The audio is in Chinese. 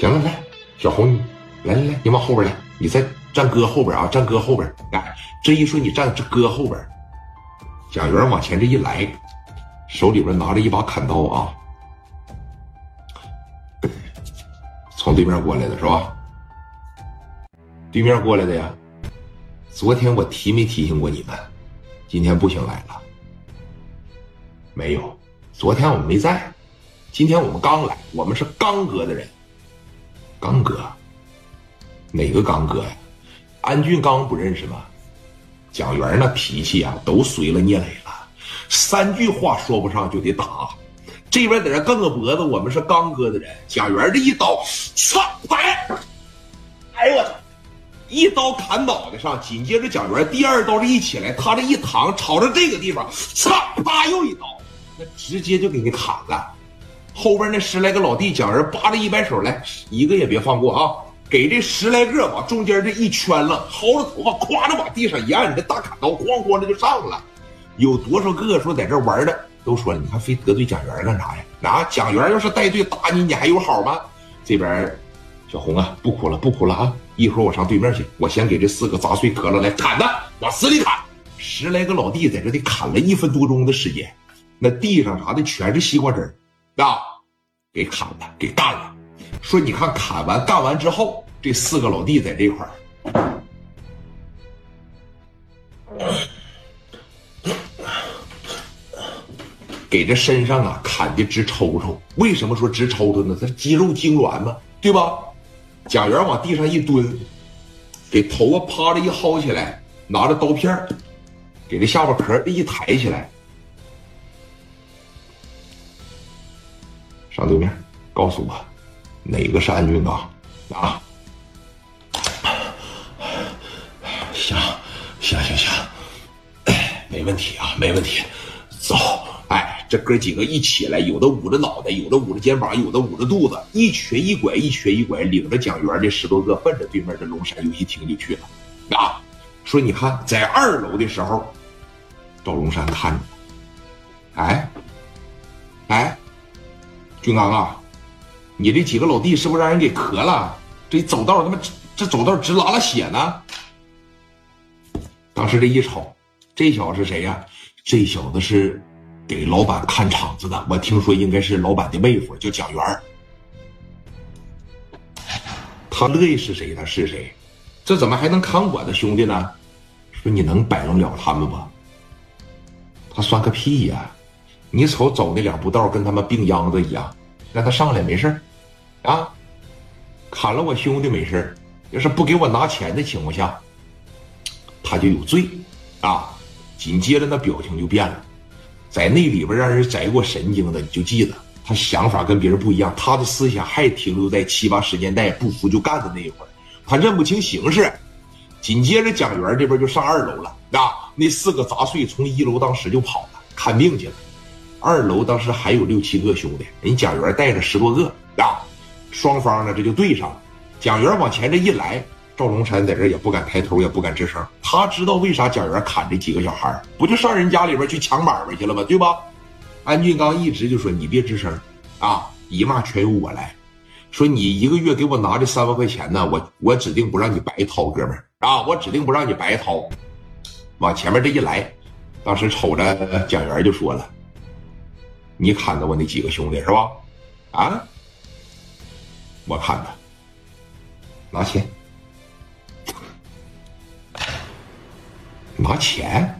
行了，来，小红，来来来，你往后边来，你再站哥后边啊，站哥后边。来，这一说你站哥后边，蒋元往前这一来，手里边拿着一把砍刀啊，从对面过来的是吧？对面过来的呀。昨天我提没提醒过你们？今天不行来了。没有，昨天我们没在，今天我们刚来，我们是刚哥的人。刚哥，哪个刚哥呀？安俊刚不认识吗？蒋元那脾气啊，都随了聂磊了，三句话说不上就得打。这边在这梗个脖子，我们是刚哥的人。蒋元这一刀，操，哎！哎呦我操！一刀砍脑袋上，紧接着蒋元第二刀这一起来，他这一躺，朝着这个地方，操，啪又一刀，那直接就给你砍了。后边那十来个老弟，蒋人扒着一摆手来，一个也别放过啊！给这十来个往中间这一圈了，薅着头发，咵着往地上一按，这大砍刀咣咣的就上了。有多少个说在这玩的，都说了，你看非得罪蒋元干啥呀？啊，蒋元要是带队打你，你还有好吗？这边小红啊，不哭了，不哭了啊！一会儿我上对面去，我先给这四个砸碎磕了，来砍他，往死里砍！十来个老弟在这里砍了一分多钟的时间，那地上啥的全是西瓜汁啊！给砍了，给干了。说你看，砍完干完之后，这四个老弟在这块儿，给这身上啊砍的直抽抽。为什么说直抽抽呢？他肌肉痉挛嘛，对吧？贾元往地上一蹲，给头发趴着一薅起来，拿着刀片给这下巴壳一抬起来。上对面，告诉我，哪个是安俊刚？啊？行，行行行，没问题啊，没问题。走，哎，这哥几个一起来，有的捂着脑袋，有的捂着肩膀，有的捂着肚子，一瘸一拐，一瘸一拐，领着蒋元这十多个，奔着对面的龙山游戏厅就去了。啊，说你看，在二楼的时候，赵龙山看着，哎，哎。俊刚啊，你这几个老弟是不是让人给磕了？这走道他妈这走道直拉拉血呢。当时这一瞅，这小子是谁呀？这小子是给老板看场子的，我听说应该是老板的妹夫，叫蒋元他乐意是谁他是谁？这怎么还能看我的兄弟呢？说你能摆弄了他们不？他算个屁呀！你瞅走那两步道，跟他们病秧子一样。让他上来没事啊，砍了我兄弟没事要是不给我拿钱的情况下，他就有罪啊。紧接着那表情就变了，在那里边让人摘过神经的，你就记得他想法跟别人不一样，他的思想还停留在七八十年代不服就干的那一会儿，他认不清形势。紧接着蒋元这边就上二楼了啊，那四个杂碎从一楼当时就跑了，看病去了。二楼当时还有六七个兄弟，人蒋元带着十多个啊，双方呢这就对上了。蒋元往前这一来，赵龙山在这也不敢抬头，也不敢吱声。他知道为啥蒋元砍这几个小孩不就上人家里边去抢买卖去了吗？对吧？安俊刚一直就说你别吱声啊，一骂全由我来。说你一个月给我拿这三万块钱呢，我我指定不让你白掏，哥们儿啊，我指定不让你白掏。往前面这一来，当时瞅着蒋元就说了。你看到我那几个兄弟是吧？啊，我看的，拿钱，拿钱。